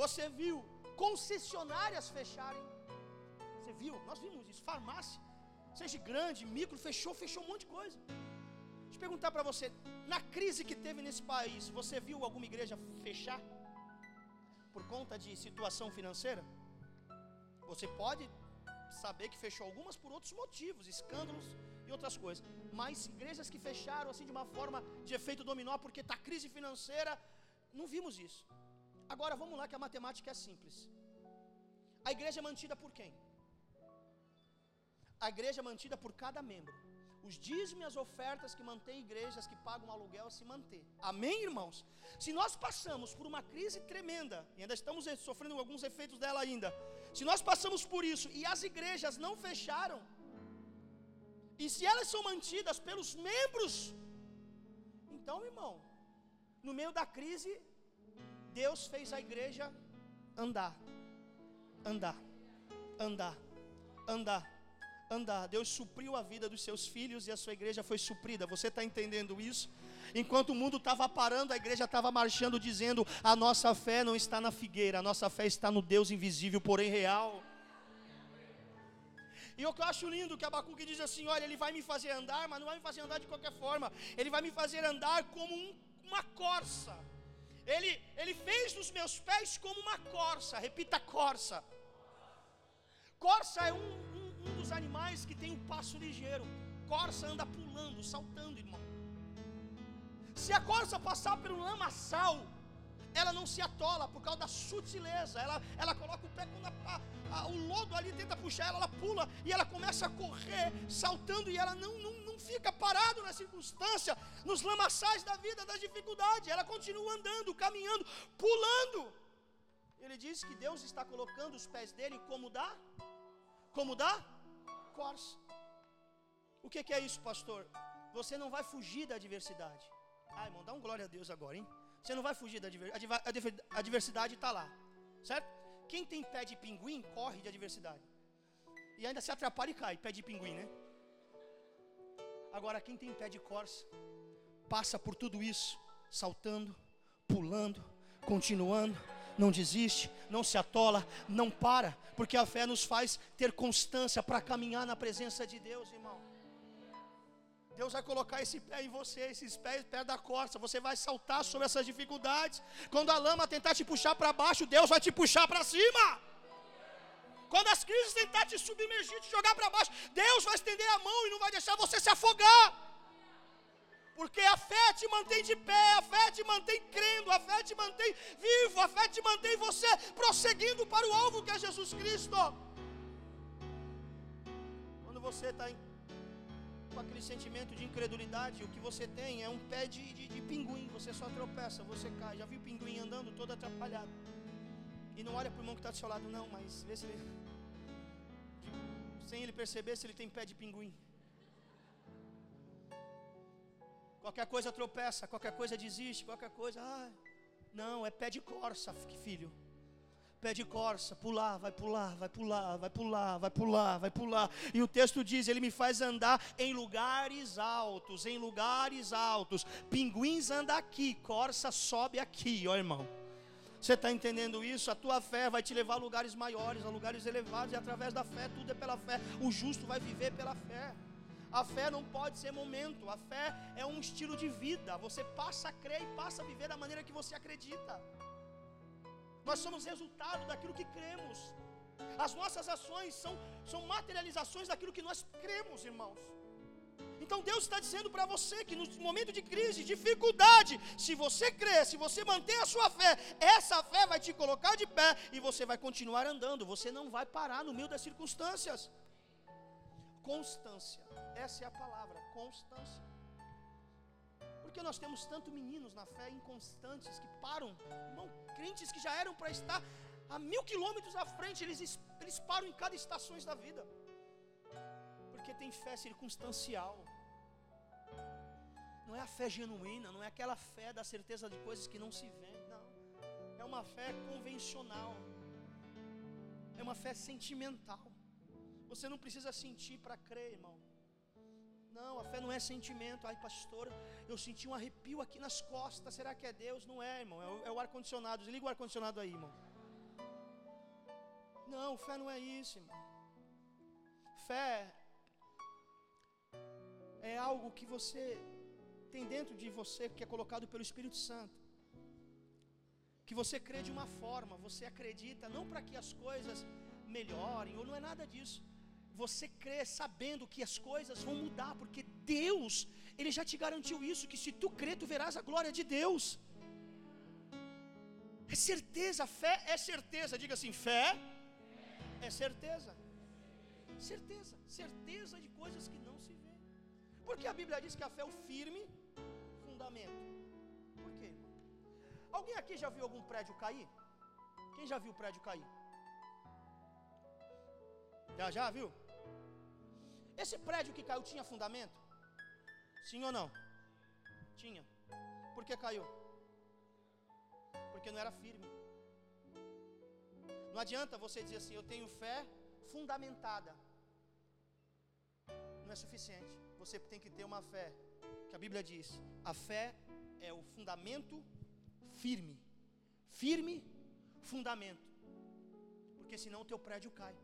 Você viu concessionárias fecharem? Você viu? Nós vimos isso. Farmácia, seja grande, micro, fechou, fechou um monte de coisa. Deixa eu perguntar para você: na crise que teve nesse país, você viu alguma igreja fechar? Por conta de situação financeira? Você pode saber que fechou algumas por outros motivos, escândalos e outras coisas. Mas igrejas que fecharam assim de uma forma de efeito dominó porque está crise financeira, não vimos isso. Agora vamos lá que a matemática é simples. A igreja é mantida por quem? A igreja é mantida por cada membro. Os dízimos e as ofertas que mantêm igrejas que pagam aluguel a se manter. Amém, irmãos? Se nós passamos por uma crise tremenda, e ainda estamos sofrendo alguns efeitos dela ainda, se nós passamos por isso e as igrejas não fecharam, e se elas são mantidas pelos membros, então, irmão, no meio da crise, Deus fez a igreja andar, andar, andar, andar, andar. Deus supriu a vida dos seus filhos e a sua igreja foi suprida. Você está entendendo isso? Enquanto o mundo estava parando, a igreja estava marchando, dizendo: a nossa fé não está na figueira, a nossa fé está no Deus invisível, porém real. E eu acho lindo que Abacuque diz assim: olha, ele vai me fazer andar, mas não vai me fazer andar de qualquer forma, ele vai me fazer andar como um, uma corça. Ele, ele fez dos meus pés como uma corça, repita corça. Corça é um, um, um dos animais que tem um passo ligeiro. Corça anda pulando, saltando, irmão. Se a corça passar pelo lamaçal, ela não se atola por causa da sutileza. Ela, ela coloca o pé quando a, a, o lodo ali tenta puxar ela, ela pula e ela começa a correr, saltando e ela não, não, não fica parado na circunstância, nos lamaçais da vida, das dificuldades. Ela continua andando, caminhando, pulando. Ele diz que Deus está colocando os pés dele como dá, como dá, corça. O que, que é isso, pastor? Você não vai fugir da adversidade. Ai, irmão, dá um glória a Deus agora, hein? Você não vai fugir da adversidade. A adversidade está lá, certo? Quem tem pé de pinguim, corre de adversidade. E ainda se atrapalha e cai, pé de pinguim, né? Agora, quem tem pé de corça, passa por tudo isso, saltando, pulando, continuando, não desiste, não se atola, não para, porque a fé nos faz ter constância para caminhar na presença de Deus, irmão. Deus vai colocar esse pé em você, esses pés perto da costa. Você vai saltar sobre essas dificuldades. Quando a lama tentar te puxar para baixo, Deus vai te puxar para cima. Quando as crises tentar te submergir, te jogar para baixo, Deus vai estender a mão e não vai deixar você se afogar. Porque a fé te mantém de pé, a fé te mantém crendo, a fé te mantém vivo, a fé te mantém você prosseguindo para o alvo que é Jesus Cristo. Quando você está com aquele sentimento de incredulidade, o que você tem é um pé de, de, de pinguim, você só tropeça, você cai. Já viu pinguim andando todo atrapalhado? E não olha para o irmão que está do seu lado, não, mas vê se ele. Sem ele perceber se ele tem pé de pinguim. Qualquer coisa tropeça, qualquer coisa desiste, qualquer coisa. Ah, não, é pé de corça, filho. Pé de corça, pular, vai pular, vai pular, vai pular, vai pular, vai pular. E o texto diz: Ele me faz andar em lugares altos, em lugares altos. Pinguins anda aqui, corça sobe aqui, ó irmão. Você está entendendo isso? A tua fé vai te levar a lugares maiores, a lugares elevados, e através da fé, tudo é pela fé. O justo vai viver pela fé. A fé não pode ser momento, a fé é um estilo de vida. Você passa a crer e passa a viver da maneira que você acredita. Nós somos resultado daquilo que cremos. As nossas ações são, são materializações daquilo que nós cremos, irmãos. Então Deus está dizendo para você que no momento de crise, dificuldade, se você crer, se você manter a sua fé, essa fé vai te colocar de pé e você vai continuar andando. Você não vai parar no meio das circunstâncias. Constância, essa é a palavra, constância. Porque nós temos tanto meninos na fé inconstantes que param, irmão, crentes que já eram para estar a mil quilômetros à frente, eles, eles param em cada estação da vida. Porque tem fé circunstancial. Não é a fé genuína, não é aquela fé da certeza de coisas que não se vê, não. É uma fé convencional. É uma fé sentimental. Você não precisa sentir para crer, irmão. Não, a fé não é sentimento. Ai, pastor, eu senti um arrepio aqui nas costas. Será que é Deus? Não é, irmão. É o, é o ar-condicionado. Desliga o ar-condicionado aí, irmão. Não, fé não é isso, irmão. Fé é algo que você tem dentro de você, que é colocado pelo Espírito Santo. Que você crê de uma forma, você acredita não para que as coisas melhorem, ou não é nada disso. Você crê sabendo que as coisas vão mudar, porque Deus, Ele já te garantiu isso: que se tu crer, tu verás a glória de Deus. É certeza, fé é certeza. Diga assim: fé é certeza. Certeza, certeza de coisas que não se vê. Porque a Bíblia diz que a fé é o firme fundamento. Por quê? Alguém aqui já viu algum prédio cair? Quem já viu o prédio cair? Já, já viu? Esse prédio que caiu tinha fundamento? Sim ou não? Tinha. Por que caiu? Porque não era firme. Não adianta você dizer assim, eu tenho fé fundamentada. Não é suficiente. Você tem que ter uma fé, que a Bíblia diz: a fé é o fundamento firme. Firme fundamento. Porque senão o teu prédio cai.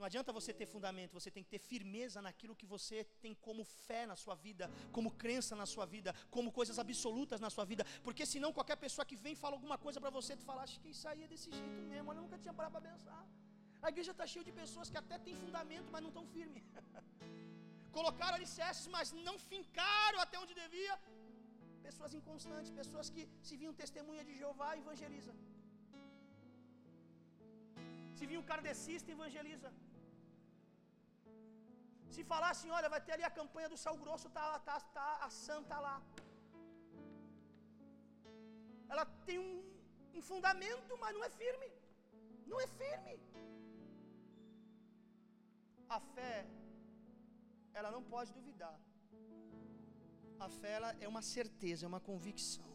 Não adianta você ter fundamento, você tem que ter firmeza naquilo que você tem como fé na sua vida, como crença na sua vida, como coisas absolutas na sua vida. Porque senão qualquer pessoa que vem fala alguma coisa para você, tu fala, acho que isso aí é desse jeito mesmo, eu nunca tinha parado para pensar. A igreja está cheia de pessoas que até têm fundamento, mas não estão firmes. Colocaram alicerces, mas não fincaram até onde devia. Pessoas inconstantes, pessoas que se viam testemunha de Jeová, evangeliza. Se viu um kardecista, evangeliza. Se falar assim, olha, vai ter ali a campanha do sal grosso, tá, tá, tá a santa lá. Ela tem um, um fundamento, mas não é firme. Não é firme. A fé, ela não pode duvidar. A fé ela é uma certeza, é uma convicção.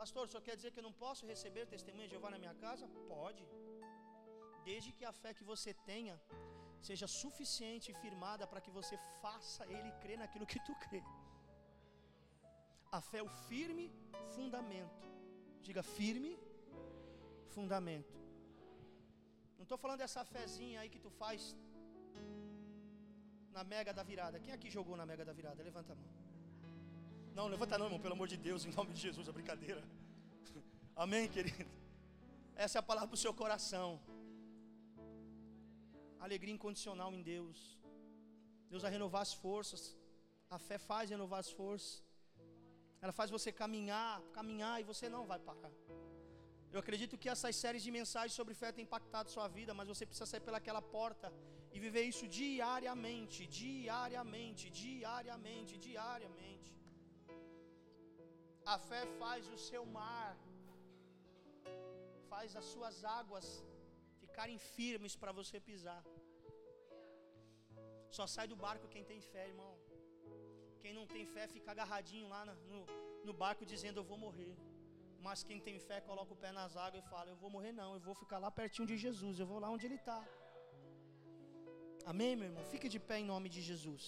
Pastor, senhor quer dizer que eu não posso receber testemunha de Jeová na minha casa? Pode. Desde que a fé que você tenha seja suficiente e firmada para que você faça ele crer naquilo que tu crê. A fé é o firme fundamento. Diga firme fundamento. Não estou falando dessa fezinha aí que tu faz na mega da virada? Quem aqui jogou na mega da virada? Levanta a mão. Não, levanta não, irmão, pelo amor de Deus, em nome de Jesus, é brincadeira. Amém, querido? Essa é a palavra para o seu coração. Alegria incondicional em Deus. Deus vai renovar as forças. A fé faz renovar as forças. Ela faz você caminhar, caminhar e você não vai parar. Eu acredito que essas séries de mensagens sobre fé têm impactado sua vida, mas você precisa sair pelaquela porta e viver isso diariamente, diariamente, diariamente, diariamente. A fé faz o seu mar, faz as suas águas ficarem firmes para você pisar. Só sai do barco quem tem fé, irmão. Quem não tem fé fica agarradinho lá no, no barco dizendo eu vou morrer. Mas quem tem fé coloca o pé nas águas e fala: Eu vou morrer, não, eu vou ficar lá pertinho de Jesus, eu vou lá onde Ele está. Amém, meu irmão? Fique de pé em nome de Jesus.